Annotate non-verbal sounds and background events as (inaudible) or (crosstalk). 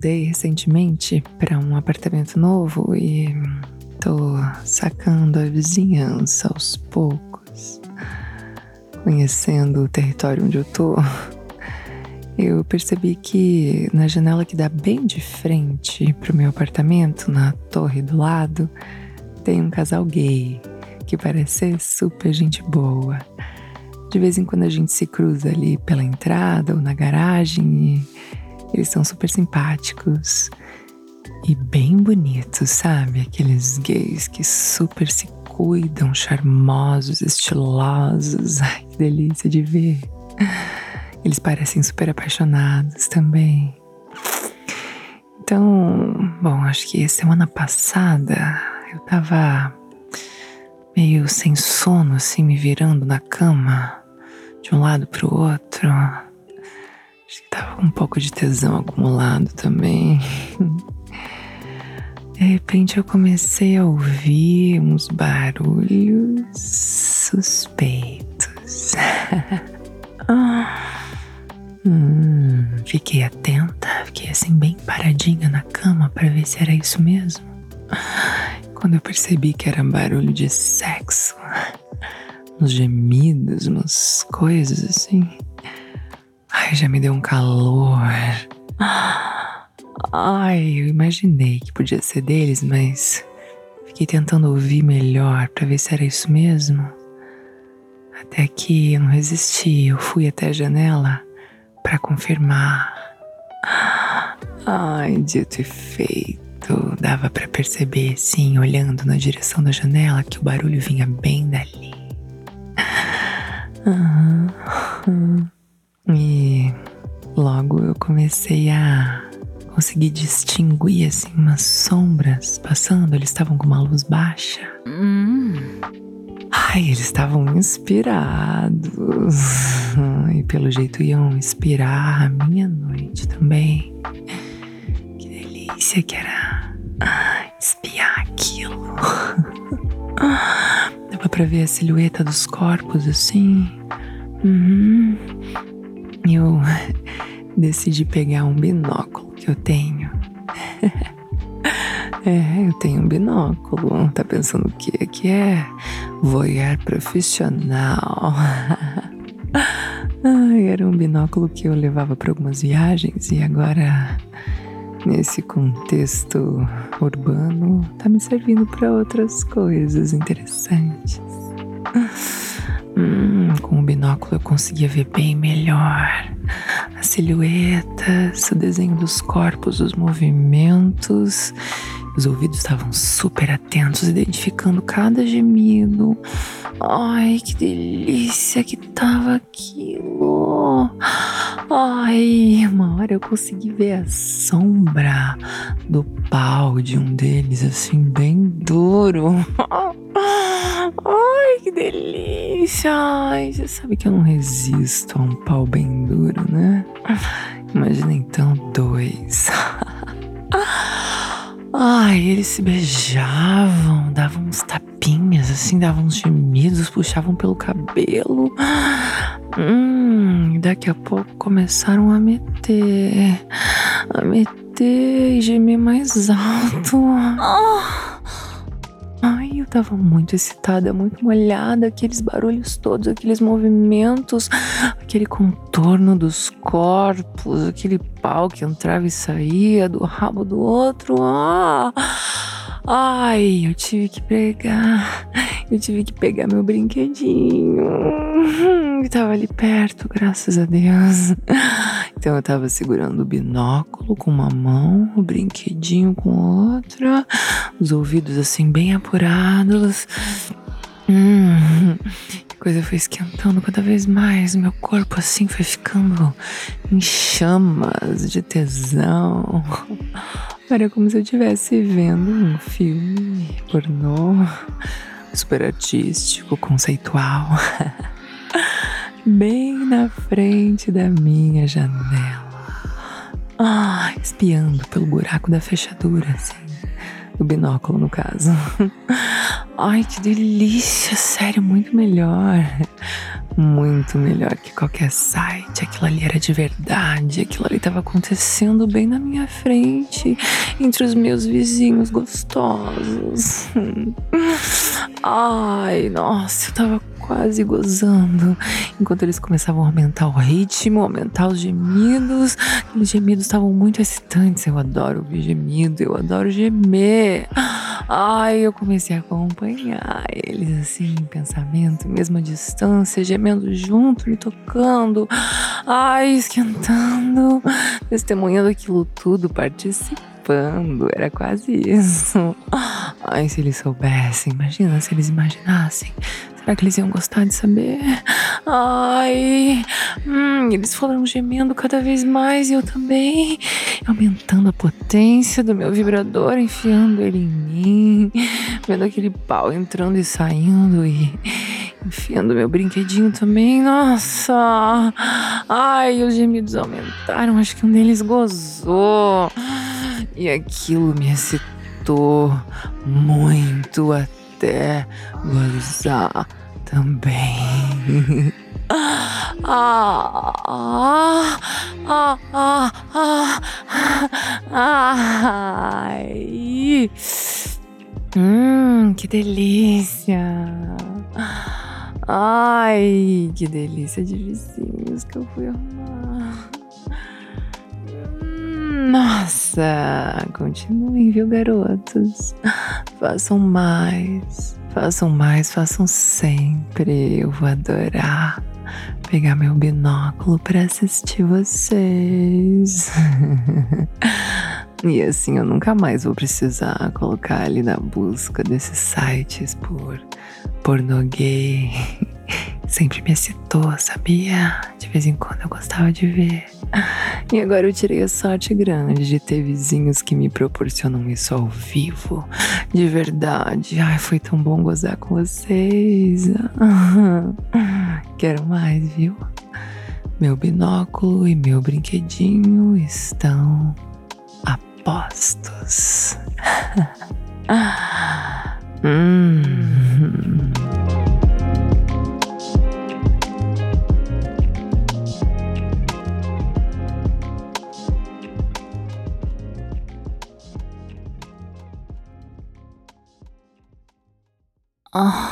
Mudei recentemente para um apartamento novo e tô sacando a vizinhança aos poucos, conhecendo o território onde eu tô. Eu percebi que na janela que dá bem de frente pro meu apartamento, na torre do lado, tem um casal gay que parece ser super gente boa. De vez em quando a gente se cruza ali pela entrada ou na garagem e eles são super simpáticos e bem bonitos, sabe? Aqueles gays que super se cuidam, charmosos, estilosos. (laughs) Ai, que delícia de ver. Eles parecem super apaixonados também. Então, bom, acho que semana passada eu tava meio sem sono, assim, me virando na cama de um lado pro outro. Acho que tava com um pouco de tesão acumulado também. De repente eu comecei a ouvir uns barulhos suspeitos. (laughs) hum, fiquei atenta, fiquei assim bem paradinha na cama para ver se era isso mesmo. Quando eu percebi que era barulho de sexo, (laughs) uns gemidos, umas coisas assim. Ai, já me deu um calor. Ai, eu imaginei que podia ser deles, mas fiquei tentando ouvir melhor para ver se era isso mesmo. Até que eu não resisti, eu fui até a janela para confirmar. Ai, dito e feito. Dava para perceber, sim, olhando na direção da janela, que o barulho vinha bem dali. Uhum. E logo eu comecei a conseguir distinguir assim umas sombras passando. Eles estavam com uma luz baixa. Hum. Ai, eles estavam inspirados. (laughs) E pelo jeito iam inspirar a minha noite também. Que delícia que era espiar aquilo. (laughs) Dava pra ver a silhueta dos corpos assim. Uhum. Eu decidi pegar um binóculo que eu tenho. (laughs) é, eu tenho um binóculo. Tá pensando o quê? Que é voyeur profissional. (laughs) Ai, era um binóculo que eu levava para algumas viagens e agora nesse contexto urbano tá me servindo para outras coisas interessantes. (laughs) Hum, com o binóculo eu conseguia ver bem melhor as silhuetas, o desenho dos corpos, os movimentos. Os ouvidos estavam super atentos, identificando cada gemido. Ai, que delícia que tava aquilo. Ai, uma hora eu consegui ver a sombra do pau de um deles, assim, bem duro. (laughs) Ai, que delícia! Ai, você sabe que eu não resisto a um pau bem duro, né? Imagina então dois. (laughs) Ai, eles se beijavam, davam uns tapinhas, assim, davam uns gemidos, puxavam pelo cabelo. Hum, daqui a pouco começaram a meter, a meter e gemer mais alto. Ai, eu tava muito excitada, muito molhada, aqueles barulhos todos, aqueles movimentos, aquele contorno dos corpos, aquele pau que entrava e saía do rabo do outro. Ah! Ai, eu tive que pegar, eu tive que pegar meu brinquedinho que tava ali perto, graças a Deus. Então eu tava segurando o binóculo com uma mão, o brinquedinho com outra, os ouvidos assim bem apurados. Hum, coisa foi esquentando cada vez mais, meu corpo assim foi ficando em chamas de tesão. Era como se eu estivesse vendo um filme pornô super artístico, conceitual, (laughs) bem na frente da minha janela. Ah, espiando pelo buraco da fechadura, assim. Do binóculo, no caso. (laughs) Ai, que delícia, sério, muito melhor muito melhor que qualquer site. Aquilo ali era de verdade, aquilo ali estava acontecendo bem na minha frente, entre os meus vizinhos gostosos. (laughs) Ai, nossa, eu tava quase gozando. Enquanto eles começavam a aumentar o ritmo, aumentar os gemidos. Aqueles gemidos estavam muito excitantes. Eu adoro ouvir gemido, eu adoro gemer. Ai, eu comecei a acompanhar eles assim, em pensamento, mesma distância, gemendo junto, me tocando. Ai, esquentando, testemunhando aquilo tudo, participando. Era quase isso. Ai, se eles soubessem, imagina se eles imaginassem Será que eles iam gostar de saber? Ai, hum, eles foram gemendo cada vez mais e eu também, aumentando a potência do meu vibrador, enfiando ele em mim, vendo aquele pau entrando e saindo e enfiando meu brinquedinho também. Nossa! Ai, os gemidos aumentaram, acho que um deles gozou. E aquilo me excitou muito até gozar também. Ah, ah, ah, ah, ah, ai. Hum, que delícia. Ai, que delícia de vizinhos que eu fui arrumar. Nossa, continuem, viu, garotos? Façam mais, façam mais, façam sempre. Eu vou adorar pegar meu binóculo para assistir vocês. (laughs) e assim eu nunca mais vou precisar colocar ali na busca desses sites por pornô gay. (laughs) Sempre me excitou, sabia? De vez em quando eu gostava de ver. E agora eu tirei a sorte grande de ter vizinhos que me proporcionam isso ao vivo. De verdade. Ai, foi tão bom gozar com vocês. (laughs) Quero mais, viu? Meu binóculo e meu brinquedinho estão a postos. (laughs) hum. Oh.